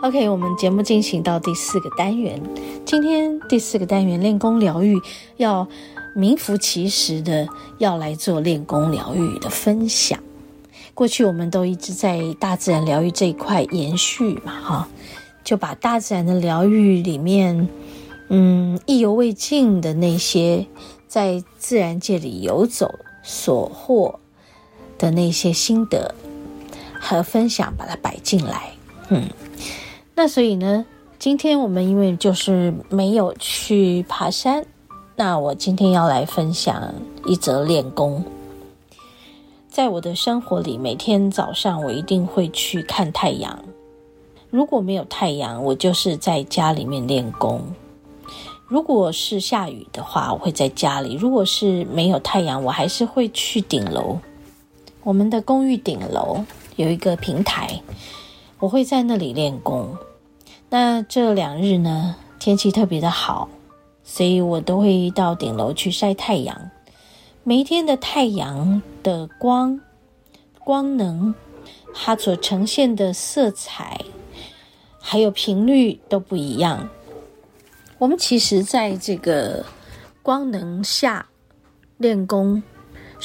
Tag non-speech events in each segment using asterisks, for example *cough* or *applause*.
OK，我们节目进行到第四个单元。今天第四个单元练功疗愈，要名副其实的要来做练功疗愈的分享。过去我们都一直在大自然疗愈这一块延续嘛，哈，就把大自然的疗愈里面，嗯，意犹未尽的那些在自然界里游走所获的那些心得和分享，把它摆进来，嗯。那所以呢，今天我们因为就是没有去爬山，那我今天要来分享一则练功。在我的生活里，每天早上我一定会去看太阳。如果没有太阳，我就是在家里面练功。如果是下雨的话，我会在家里；如果是没有太阳，我还是会去顶楼。我们的公寓顶楼有一个平台，我会在那里练功。那这两日呢，天气特别的好，所以我都会到顶楼去晒太阳。每一天的太阳的光、光能，它所呈现的色彩，还有频率都不一样。我们其实在这个光能下练功，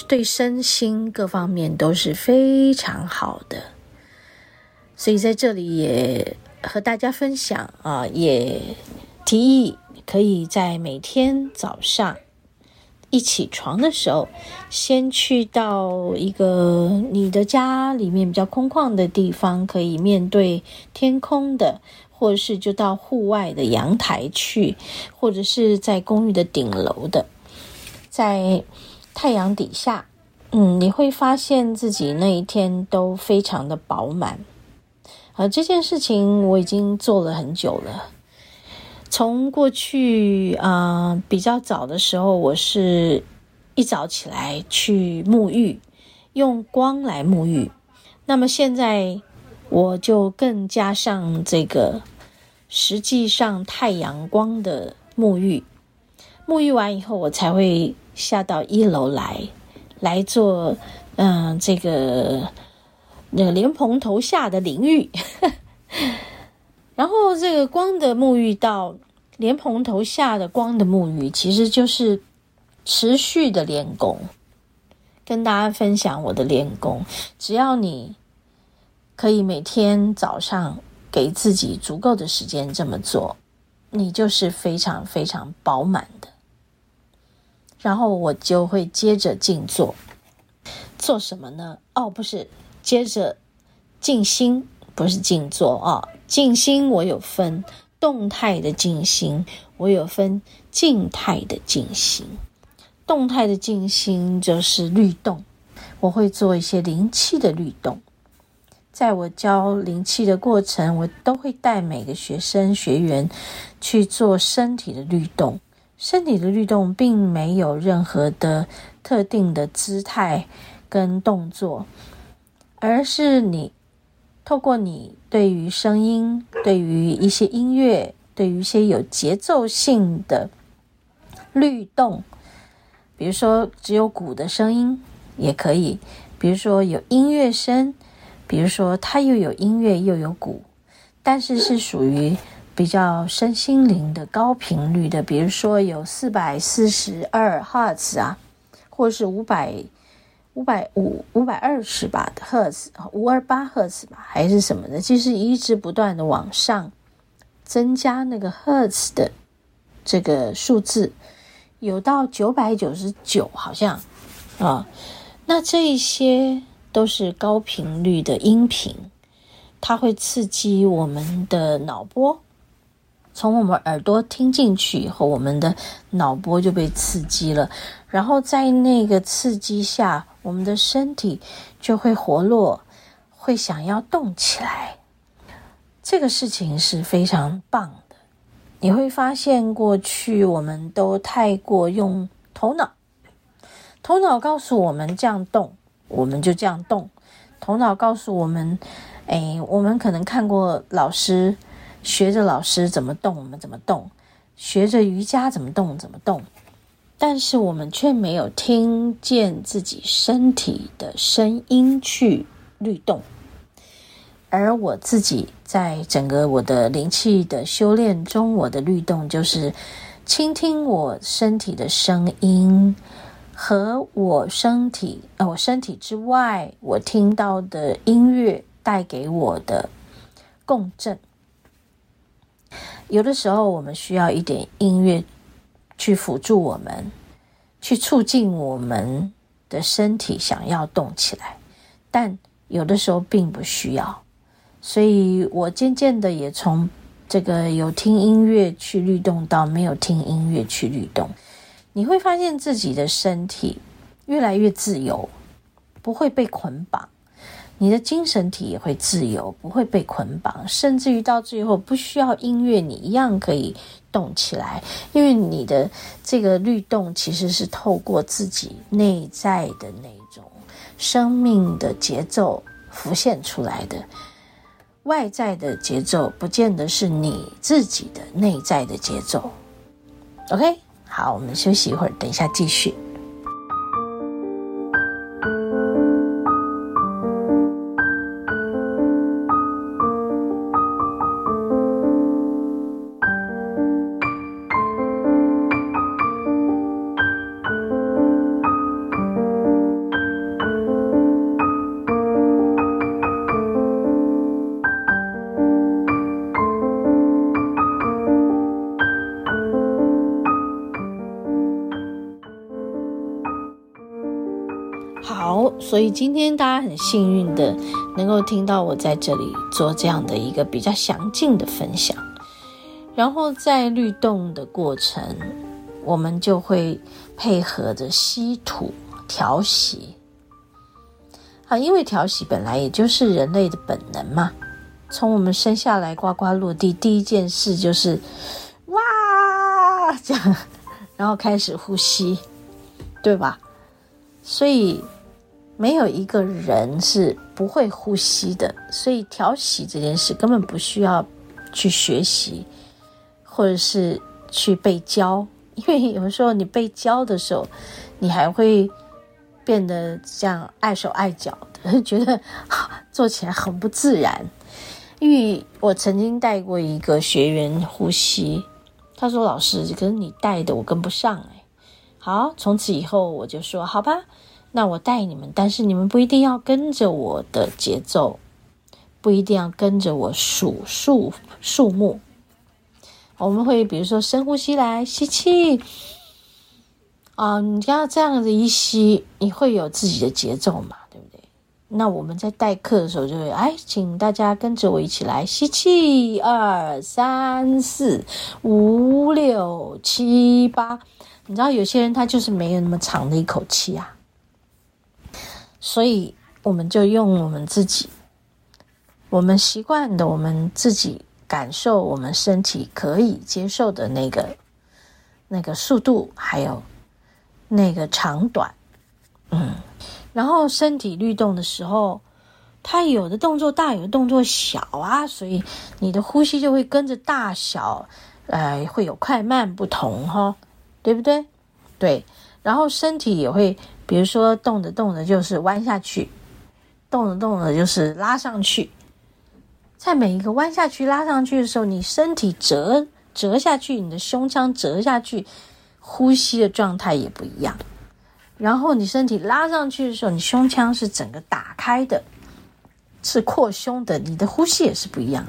对身心各方面都是非常好的。所以在这里也。和大家分享啊，也提议可以在每天早上一起床的时候，先去到一个你的家里面比较空旷的地方，可以面对天空的，或者是就到户外的阳台去，或者是在公寓的顶楼的，在太阳底下，嗯，你会发现自己那一天都非常的饱满。啊，这件事情我已经做了很久了。从过去啊、比较早的时候，我是一早起来去沐浴，用光来沐浴。那么现在我就更加上这个实际上太阳光的沐浴。沐浴完以后，我才会下到一楼来来做嗯、呃、这个。那个莲蓬头下的淋浴，*laughs* 然后这个光的沐浴到莲蓬头下的光的沐浴，其实就是持续的练功。跟大家分享我的练功，只要你可以每天早上给自己足够的时间这么做，你就是非常非常饱满的。然后我就会接着静坐，做什么呢？哦，不是。接着静心，不是静坐啊，静心我有分动态的静心，我有分静态的静心。动态的静心就是律动，我会做一些灵气的律动。在我教灵气的过程，我都会带每个学生学员去做身体的律动。身体的律动并没有任何的特定的姿态跟动作。而是你透过你对于声音、对于一些音乐、对于一些有节奏性的律动，比如说只有鼓的声音也可以，比如说有音乐声，比如说它又有音乐又有鼓，但是是属于比较身心灵的高频率的，比如说有四百四十二赫兹啊，或是五百。五百五五百二十吧赫兹，五二八赫兹吧，还是什么的？就是一直不断的往上增加那个赫兹的这个数字，有到九百九十九，好像啊。那这一些都是高频率的音频，它会刺激我们的脑波。从我们耳朵听进去以后，我们的脑波就被刺激了，然后在那个刺激下，我们的身体就会活络，会想要动起来。这个事情是非常棒的。你会发现，过去我们都太过用头脑，头脑告诉我们这样动，我们就这样动。头脑告诉我们，哎，我们可能看过老师。学着老师怎么动，我们怎么动；学着瑜伽怎么动，怎么动。但是我们却没有听见自己身体的声音去律动。而我自己在整个我的灵气的修炼中，我的律动就是倾听我身体的声音和我身体，呃，我身体之外我听到的音乐带给我的共振。有的时候，我们需要一点音乐去辅助我们，去促进我们的身体想要动起来。但有的时候并不需要，所以我渐渐的也从这个有听音乐去律动到没有听音乐去律动。你会发现自己的身体越来越自由，不会被捆绑。你的精神体也会自由，不会被捆绑，甚至于到最后不需要音乐，你一样可以动起来，因为你的这个律动其实是透过自己内在的那种生命的节奏浮现出来的，外在的节奏不见得是你自己的内在的节奏。OK，好，我们休息一会儿，等一下继续。所以今天大家很幸运的能够听到我在这里做这样的一个比较详尽的分享，然后在律动的过程，我们就会配合着吸吐调息。啊，因为调息本来也就是人类的本能嘛，从我们生下来呱呱落地，第一件事就是哇这样，然后开始呼吸，对吧？所以。没有一个人是不会呼吸的，所以调息这件事根本不需要去学习，或者是去被教。因为有的时候你被教的时候，你还会变得这样碍手碍脚的，觉得 *laughs* 做起来很不自然。因为我曾经带过一个学员呼吸，他说：“老师，可是你带的我跟不上哎。”好，从此以后我就说：“好吧。”那我带你们，但是你们不一定要跟着我的节奏，不一定要跟着我数数数目。我们会比如说深呼吸来吸气，啊，你要这样子一吸，你会有自己的节奏嘛，对不对？那我们在代课的时候就会，哎，请大家跟着我一起来吸气，二三四五六七八。你知道有些人他就是没有那么长的一口气啊。所以，我们就用我们自己，我们习惯的，我们自己感受，我们身体可以接受的那个那个速度，还有那个长短，嗯，然后身体律动的时候，它有的动作大，有的动作小啊，所以你的呼吸就会跟着大小，呃，会有快慢不同哈、对不对？对，然后身体也会。比如说，动着动着就是弯下去，动着动着就是拉上去。在每一个弯下去、拉上去的时候，你身体折折下去，你的胸腔折下去，呼吸的状态也不一样。然后你身体拉上去的时候，你胸腔是整个打开的，是扩胸的，你的呼吸也是不一样。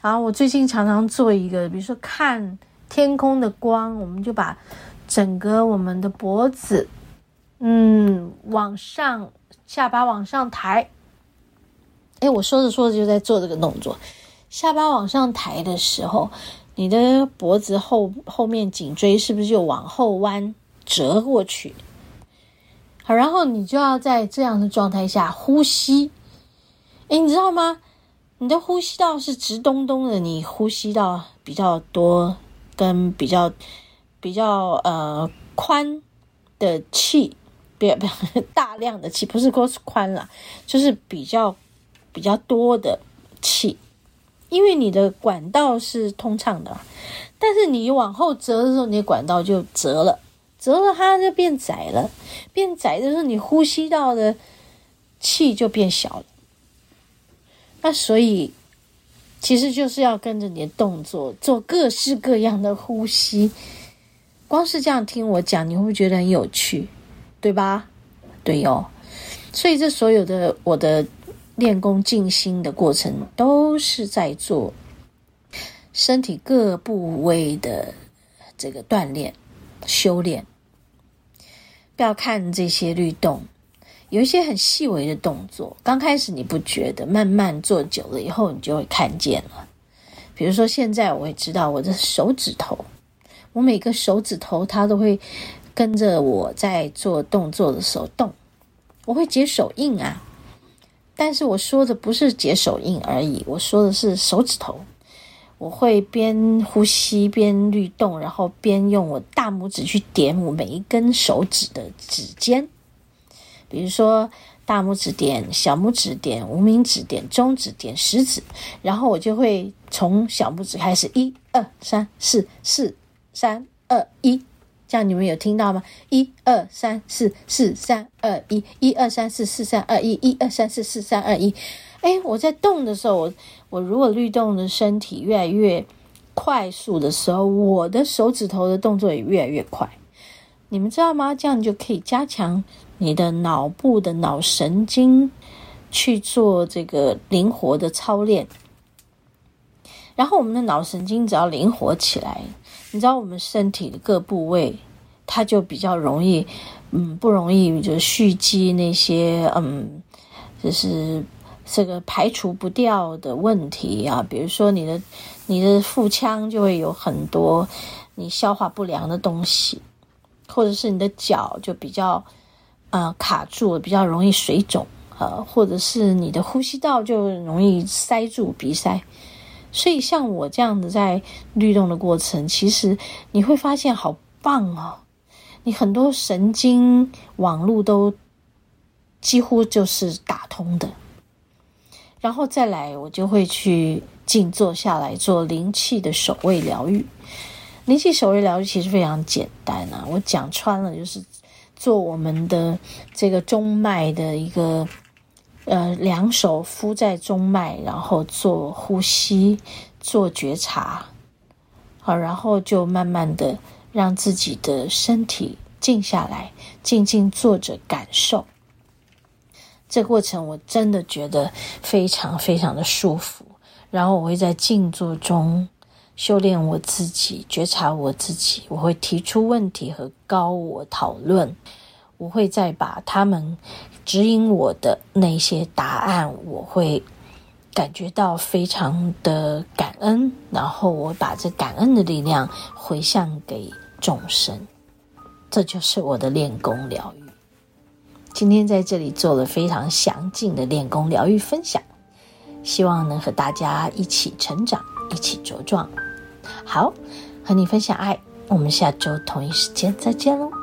然后我最近常常做一个，比如说看天空的光，我们就把整个我们的脖子。嗯，往上，下巴往上抬。哎，我说着说着就在做这个动作。下巴往上抬的时候，你的脖子后后面颈椎是不是就往后弯折过去？好，然后你就要在这样的状态下呼吸。哎，你知道吗？你的呼吸道是直咚咚的，你呼吸到比较多跟比较比较呃宽的气。不要不要大量的气，不是说宽了，就是比较比较多的气，因为你的管道是通畅的，但是你往后折的时候，你管道就折了，折了它就变窄了，变窄的时候，你呼吸道的气就变小了。那所以其实就是要跟着你的动作做各式各样的呼吸。光是这样听我讲，你会不会觉得很有趣？对吧？对哟。所以这所有的我的练功静心的过程，都是在做身体各部位的这个锻炼、修炼。不要看这些律动，有一些很细微的动作，刚开始你不觉得，慢慢做久了以后，你就会看见了。比如说现在，我会知道我的手指头。我每个手指头，它都会跟着我在做动作的时候动。我会解手印啊，但是我说的不是解手印而已，我说的是手指头。我会边呼吸边律动，然后边用我大拇指去点我每一根手指的指尖。比如说，大拇指点，小拇指点，无名指点，中指点，食指，然后我就会从小拇指开始，一二三四四。三二一，这样你们有听到吗？一二三四四三二一，一二三四四三二一，一二三四四三二一。哎，我在动的时候，我我如果律动的身体越来越快速的时候，我的手指头的动作也越来越快。你们知道吗？这样就可以加强你的脑部的脑神经去做这个灵活的操练。然后我们的脑神经只要灵活起来。你知道我们身体的各部位，它就比较容易，嗯，不容易就蓄积那些，嗯，就是这个排除不掉的问题啊。比如说你的你的腹腔就会有很多你消化不良的东西，或者是你的脚就比较，呃，卡住，比较容易水肿，呃，或者是你的呼吸道就容易塞住鼻塞。所以，像我这样子在律动的过程，其实你会发现好棒哦！你很多神经网络都几乎就是打通的。然后再来，我就会去静坐下来做灵气的守卫疗愈。灵气守卫疗愈其实非常简单啊，我讲穿了就是做我们的这个中脉的一个。呃，两手敷在中脉，然后做呼吸，做觉察，好，然后就慢慢的让自己的身体静下来，静静坐着感受。这过程我真的觉得非常非常的舒服。然后我会在静坐中修炼我自己，觉察我自己。我会提出问题和高我讨论。我会再把他们指引我的那些答案，我会感觉到非常的感恩，然后我把这感恩的力量回向给众生，这就是我的练功疗愈。今天在这里做了非常详尽的练功疗愈分享，希望能和大家一起成长，一起茁壮。好，和你分享爱，我们下周同一时间再见喽。